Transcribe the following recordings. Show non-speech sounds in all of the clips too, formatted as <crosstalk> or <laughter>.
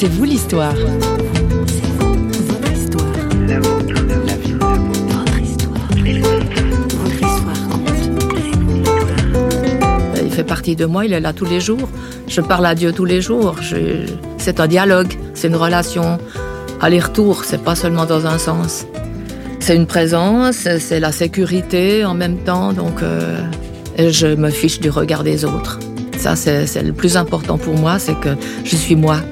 C'est vous l'histoire. Il fait partie de moi, il est là tous les jours. Je parle à Dieu tous les jours. C'est un dialogue, c'est une relation aller-retour, c'est pas seulement dans un sens. C'est une présence, c'est la sécurité en même temps, donc euh, je me fiche du regard des autres. Ça, c'est le plus important pour moi, c'est que je suis moi.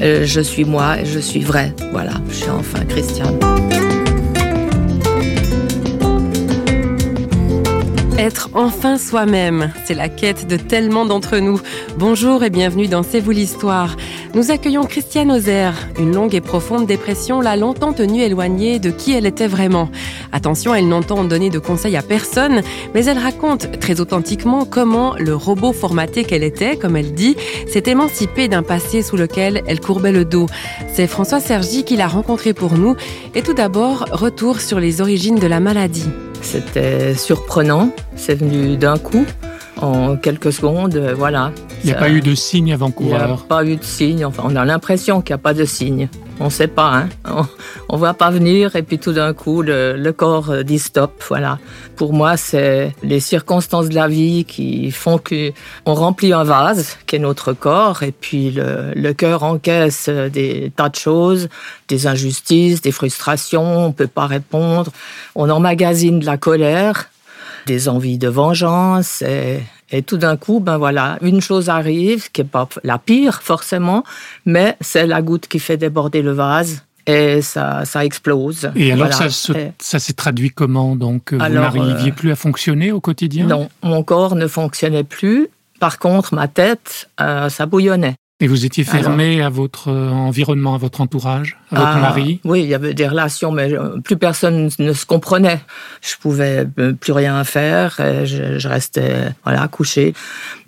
Euh, je suis moi je suis vrai. Voilà, je suis enfin chrétienne. Être enfin soi-même, c'est la quête de tellement d'entre nous. Bonjour et bienvenue dans C'est vous l'histoire. Nous accueillons Christiane Ozer. Une longue et profonde dépression l'a longtemps tenue éloignée de qui elle était vraiment. Attention, elle n'entend donner de conseils à personne, mais elle raconte très authentiquement comment le robot formaté qu'elle était, comme elle dit, s'est émancipé d'un passé sous lequel elle courbait le dos. C'est François Sergi qui l'a rencontré pour nous. Et tout d'abord, retour sur les origines de la maladie. C'était surprenant, c'est venu d'un coup, en quelques secondes, voilà. Il n'y a pas eu de signe avant-coureur Il n'y a pas eu de signe, enfin on a l'impression qu'il n'y a pas de signe. On ne sait pas, hein. on ne voit pas venir et puis tout d'un coup le, corps euh, dit stop. Voilà. Pour moi, c'est les circonstances de la vie qui font qu'on remplit un vase qui est notre corps et puis le, le cœur encaisse des tas de choses, des injustices, des frustrations, on peut pas répondre, on emmagasine de la colère, des envies de vengeance et et tout d'un coup, ben voilà, une chose arrive, qui n'est pas la pire forcément, mais c'est la goutte qui fait déborder le vase et ça, ça explose. Et alors, ça, ça s'est traduit comment? Donc, vous n'arriviez euh, plus à fonctionner au quotidien? Non, mon corps ne fonctionnait plus. Par contre, ma tête, euh, ça bouillonnait. Et vous étiez fermé à votre euh, environnement, à votre entourage, à votre ah, mari? Oui, il y avait des relations, mais euh, plus personne ne se comprenait. Je pouvais euh, plus rien faire, je, restais voilà couché.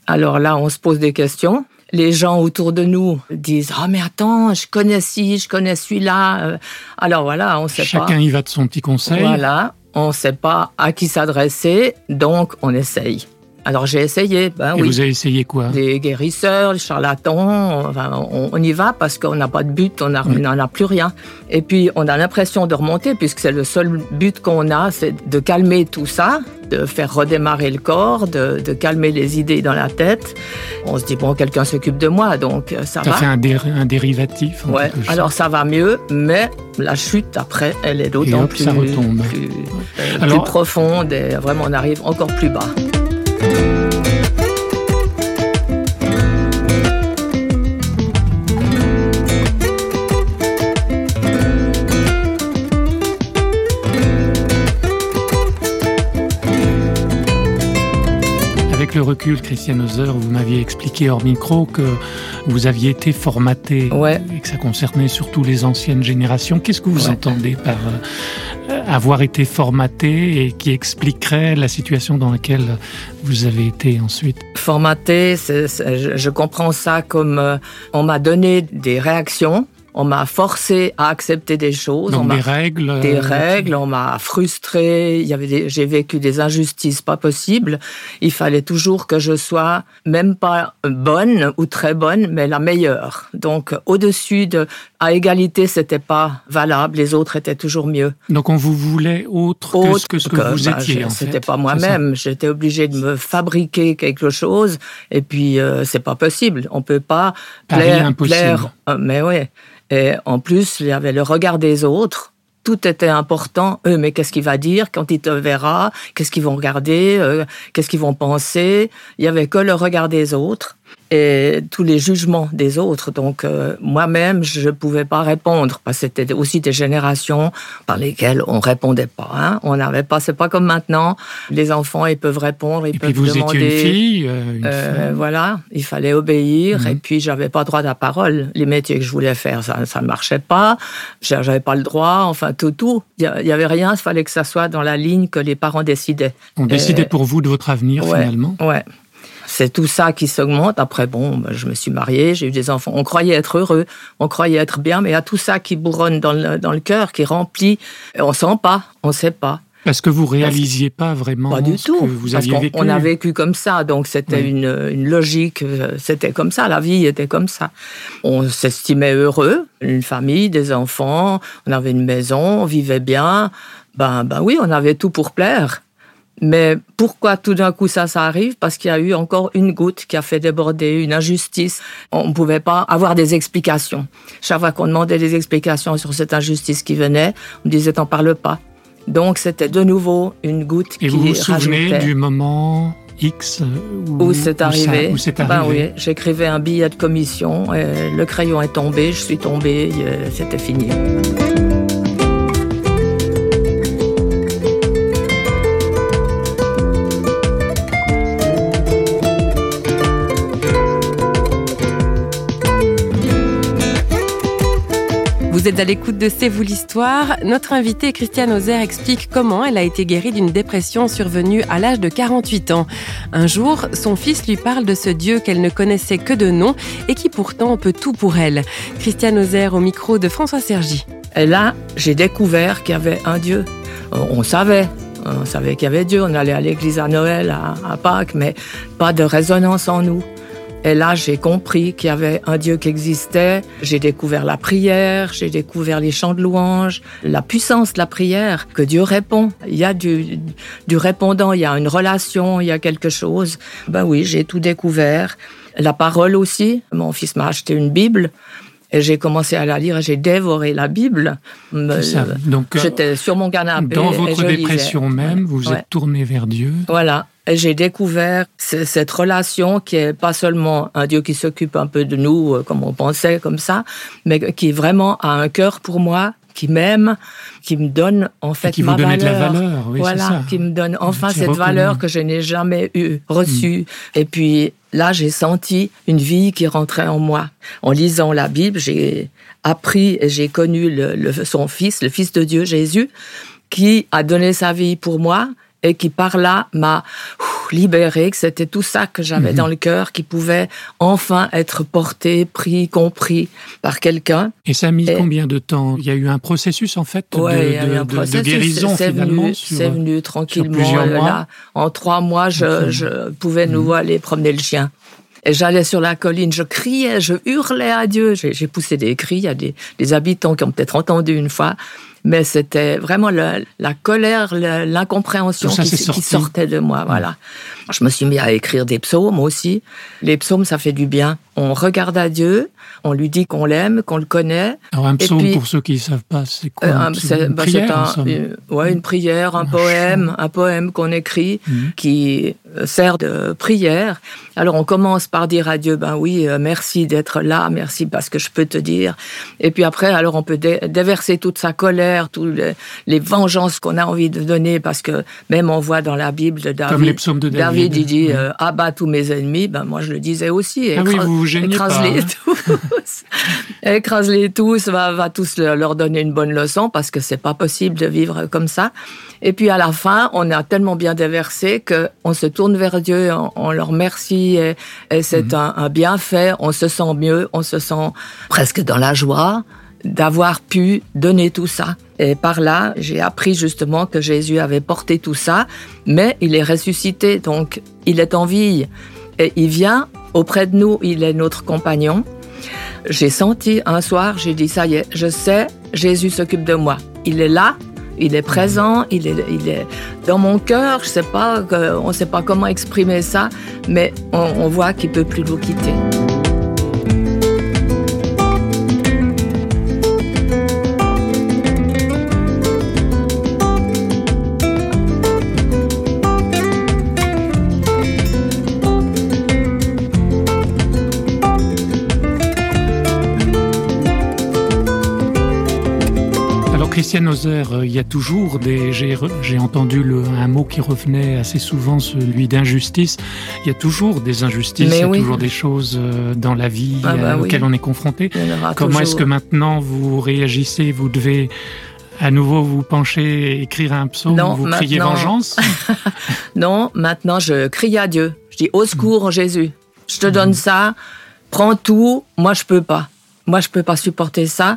Alors là, on se pose des questions. Les gens autour de nous disent ah mais attends, je connais ci, je connais celui-là. Alors voilà, on sait pas. Chacun y va de son petit conseil. Voilà, on ne sait pas à qui s'adresser, donc on essaye. Alors j'ai essayé. Ben, Et vous avez essayé quoi? Des guérisseurs, des charlatans. Enfin, on, y va parce qu'on n'a pas de but, on n'en a plus rien. Et puis on a l'impression de remonter puisque c'est le seul but qu'on a, c'est de calmer tout ça, de faire redémarrer le corps, de, calmer les idées dans la tête. On se dit bon, quelqu'un s'occupe de moi, donc euh, ça, ça va. fait un, dérivatif. Ouais. Alors ça va mieux, mais la chute après, elle est d'autant plus, plus, euh, plus profonde et vraiment on arrive encore plus bas. Recul, Christiane Ozer, vous m'aviez expliqué hors micro que vous aviez été formaté et que ça concernait surtout les anciennes générations. Qu'est-ce que vous entendez par euh, avoir été formaté et qui expliquerait la situation dans laquelle vous avez été ensuite? Formaté, je, comprends ça comme euh, on m'a donné des réactions on m'a forcé à accepter des choses. Donc des règles. Des euh, règles. On m'a frustré. Il y avait j'ai vécu des injustices pas possibles. Il fallait toujours que je sois même pas bonne ou très bonne, mais la meilleure. Donc au-dessus de, à égalité, c'était pas valable. Les autres étaient toujours mieux. Donc on vous voulait autre, que ce que, vous bah, étiez. C'était pas moi-même. J'étais obligée de me fabriquer quelque chose. Et puis euh, c'est pas possible. On peut pas plaire. plaire euh, mais oui. Et en plus, il y avait le regard des autres. Tout était important. Eux, mais qu'est-ce qu'il va dire quand il te verra? Qu'est-ce qu'ils vont regarder? Euh, Qu'est-ce qu'ils vont penser? Il y avait que le regard des autres et tous les jugements des autres. Donc euh, moi-même, je ne pouvais pas répondre parce que c'était aussi des générations par lesquelles on répondait pas. Hein. On n'avait pas, c'est pas comme maintenant. Les enfants, ils peuvent répondre, ils et peuvent puis vous demander. Étiez une fille, euh, euh voilà, il fallait obéir. Et mhm. puis j'avais pas droit de la parole. Les métiers que je voulais faire, ça, ça ne marchait pas. J'avais pas le droit. Enfin tout, tout. Il y avait rien. Il fallait que ça soit dans la ligne que les parents décidaient. On décidait pour vous de votre avenir finalement. Ouais c'est tout ça qui s'augmente. Après, bon, ben, je me suis mariée, j'ai eu des enfants. On croyait être heureux, on croyait être bien, mais il y a tout ça qui bourronne dans le, dans le cœur, qui remplit. on sent pas, on sait pas. Parce que vous réalisiez pas vraiment pas du tout. que vous aviez vécu. On a vécu comme ça, donc c'était une, une, logique, euh, c'était comme ça, la vie était comme ça. On s'estimait heureux, une famille, des enfants, on avait une maison, on vivait bien. Ben, ben oui, on avait tout pour plaire. Mais pourquoi tout d'un coup ça, ça arrive? Parce qu'il y a eu encore une goutte qui a fait déborder une injustice. On ne pouvait pas avoir des explications. Chaque fois qu'on demandait des explications sur cette injustice qui venait, on disait t'en parle pas. Donc c'était de nouveau une goutte Et qui vous vous souvenez du moment X où, où c'est arrivé, où ben arrivé? oui, j'écrivais un billet de commission, et le crayon est tombé, je suis tombée, c'était fini. Vous êtes à l'écoute de C'est vous l'histoire. Notre invitée Christiane Ozer explique comment elle a été guérie d'une dépression survenue à l'âge de 48 ans. Un jour, son fils lui parle de ce Dieu qu'elle ne connaissait que de nom et qui pourtant peut tout pour elle. Christiane Ozer au micro de François Sergi. Et là, j'ai découvert qu'il y avait un Dieu. On savait, on savait qu'il y avait Dieu. On allait à l'église à Noël, à, à Pâques, mais pas de résonance en nous. Et là, j'ai compris qu'il y avait un Dieu qui existait. J'ai découvert la prière, j'ai découvert les chants de louange, la puissance de la prière, que Dieu répond. Il y a du, du répondant, il y a une relation, il y a quelque chose. Ben oui, j'ai tout découvert. La parole aussi. Mon fils m'a acheté une Bible. Et j'ai commencé à la lire et j'ai dévoré la Bible. Donc, J'étais sur mon canapé. Dans votre dépression lisais. même, vous Ouais. êtes tourné vers Dieu. Voilà. Et j'ai découvert cette relation qui est pas seulement un Dieu qui s'occupe un peu de nous, euh, comme on pensait, comme ça, mais qui vraiment a un cœur pour moi, qui m'aime, qui me donne en fait Et qui ma vous donnait de la valeur. valeur, oui, c'est voilà, ça. qui me donne enfin cette valeur que je n'ai jamais eu reçue. Et puis là, j'ai senti une vie qui rentrait en moi. En lisant la Bible, j'ai appris et j'ai connu son fils, le fils de Dieu, Jésus, qui a donné sa vie pour moi et qui par là m'a ouf, libéré, que c'était tout ça que j'avais Mhm. dans le cœur qui pouvait enfin être porté, pris, compris par quelqu'un. Et ça a mis Et- combien de temps? Il y a eu un processus en fait de, Ouais, il y a eu de- un de- de processus, guérison c'est finalement. C'est venu tranquillement. plusieurs euh, mois. Là, en trois mois, je, je pouvais Mhm. nouveau aller promener le chien. Et j'allais sur la colline, je criais, je hurlais à Dieu. J'ai j'ai poussé des cris. Il y a des, des habitants qui ont peut-être entendu une fois. Mais c'était vraiment le- la colère, l'incompréhension qui, sortait de moi. Voilà. Je me suis mis à écrire des psaumes aussi. Les psaumes, ça fait du bien. On regarde à Dieu, on lui dit qu'on l'aime, qu'on le connaît. Alors un psaume, puis- pour ceux qui ne savent pas, c'est quoi Euh, un c'est Une bah, un- euh, ouais, une prière, un Un poème, un poème qu'on écrit Mhm. qui euh, sert de prière. Alors on commence par dire à Dieu, ben oui, merci d'être là, merci parce que je peux te dire. Et puis après, alors on peut dé- déverser toute sa colère, toutes les, les vengeances qu'on a envie de donner, parce que même on voit dans la Bible de David, Comme les psaumes de David. il dit euh, abat tous mes ennemis. Ben moi je le disais aussi. Ah oui, écrase- vous vous gêniez pas, écrase-les hein. tous. <laughs> Écrase-les tous, va, va tous le- leur donner une bonne leçon parce que c'est pas possible de vivre comme ça. Et puis à la fin, on a tellement bien déversé que on se tourne vers Dieu, on, on leur remercie et, et c'est Mhm. un, un bienfait. On se sent mieux, on se sent presque dans la joie d'avoir pu donner tout ça. Et par là, j'ai appris justement que Jésus avait porté tout ça, mais il est ressuscité, donc il est en vie. Et il vient auprès de nous, il est notre compagnon. J'ai senti un soir, j'ai dit, ça y est, je sais, Jésus s'occupe de moi. Il est là, il est présent, il est, il est dans mon cœur. Je sais pas, que- on ne sait pas comment exprimer ça, mais on, on voit qu'il peut plus nous quitter. Christiane Ozer, euh, il y a toujours des. J'ai entendu le, un mot qui revenait assez souvent, celui d'injustice. Il y a toujours des injustices, Mais il y a oui. toujours des choses euh, dans la vie Ah bah euh, oui. auxquelles on est confronté. Comment est-ce que maintenant vous réagissez? Vous devez à nouveau vous pencher, écrire un psaume, Non, vous criez vengeance? <laughs> Non, maintenant je crie à Dieu. Je dis au secours Jésus. Je te donne ça, prends tout. Moi je peux pas. Moi je peux pas supporter ça.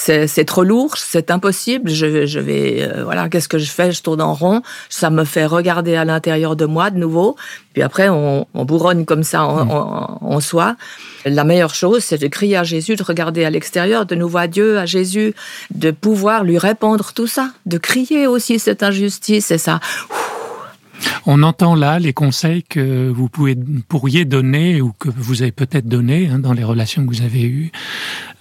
C'est trop lourd, c'est impossible. Je, je vais, euh, voilà, qu'est-ce que je fais? Je tourne en rond. Ça me fait regarder à l'intérieur de moi de nouveau. Puis après, on, on bourronne comme ça en, mm. en, en, soi. La meilleure chose, c'est de crier à Jésus, de regarder à l'extérieur, de nouveau à Dieu, à Jésus, de pouvoir lui répondre tout ça, de crier aussi cette injustice et ça. On entend là les conseils que vous pouvez, pourriez donner ou que vous avez peut-être donné hein, dans les relations que vous avez eues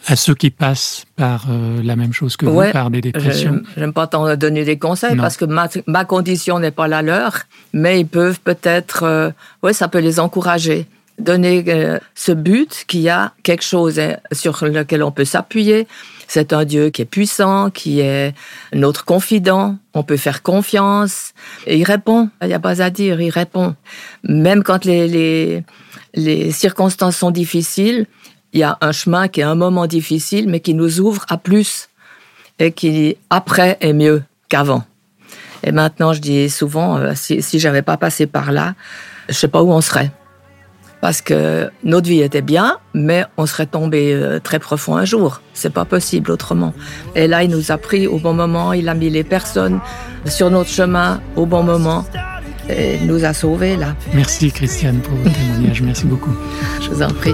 à ceux qui passent par euh, la même chose que vous, par des dépressions? J'aime pas tant donner des conseils parce que ma, condition n'est pas la leur, mais ils peuvent peut-être, euh, ouais, ça peut les encourager. Donner euh, ce but qu'il y a quelque chose hein, sur lequel on peut s'appuyer, c'est un Dieu qui est puissant, qui est notre confident. On peut faire confiance. Et il répond. Il n'y a pas à dire, il répond. Même quand les, les, les circonstances sont difficiles, il y a un chemin qui est un moment difficile, mais qui nous ouvre à plus. Et qui, après, est mieux qu'avant. Et maintenant, je dis souvent, euh, si, si j'avais pas passé par là, je sais pas où on serait parce que notre vie était bien, mais on serait tombé euh, très profond un jour. C'est pas possible autrement. Et là, il nous a pris au bon moment, il a mis les personnes sur notre chemin au bon moment et nous a sauvés là. Merci Christiane pour votre témoignage. Merci beaucoup. Je vous en prie.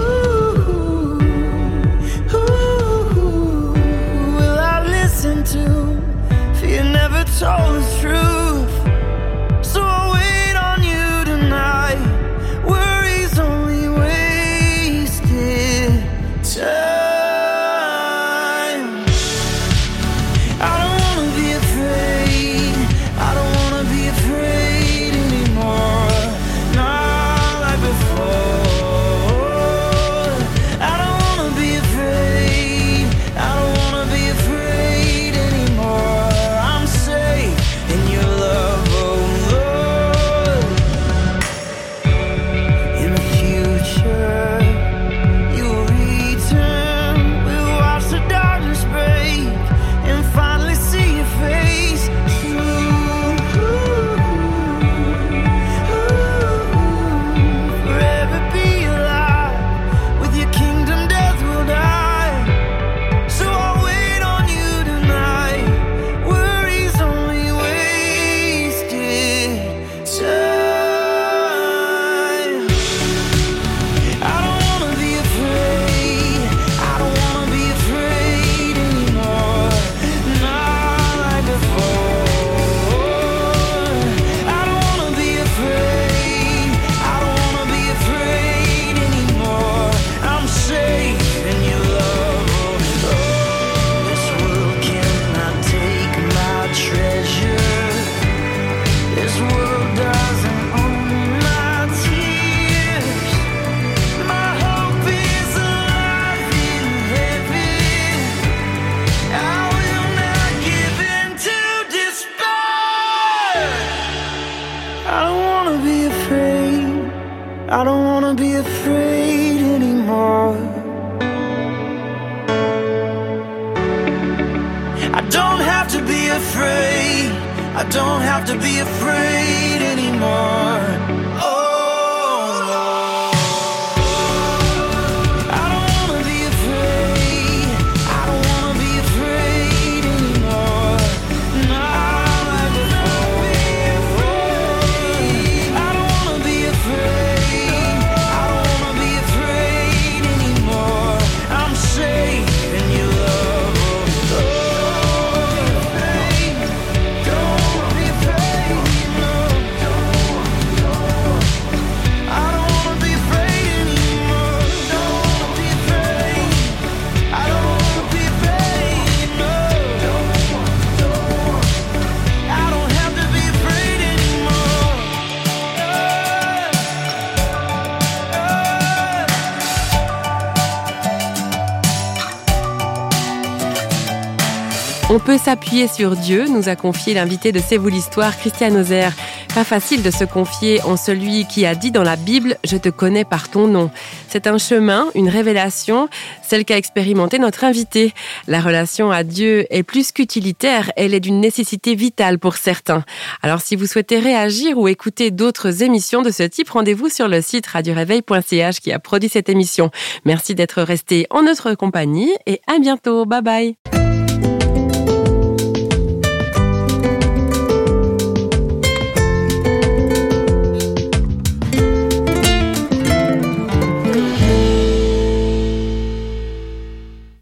I don't wanna be afraid anymore. I don't have to be afraid. I don't have to be afraid anymore. On peut s'appuyer sur Dieu, nous a confié l'invité de C'est vous l'histoire, Christiane Ozer. Pas facile de se confier en celui qui a dit dans la Bible Je te connais par ton nom. C'est un chemin, une révélation, celle qu'a expérimenté notre invité. La relation à Dieu est plus qu'utilitaire, elle est d'une nécessité vitale pour certains. Alors si vous souhaitez réagir ou écouter d'autres émissions de ce type, rendez-vous sur le site radioréveil.ch qui a produit cette émission. Merci d'être resté en notre compagnie et à bientôt. Bye bye.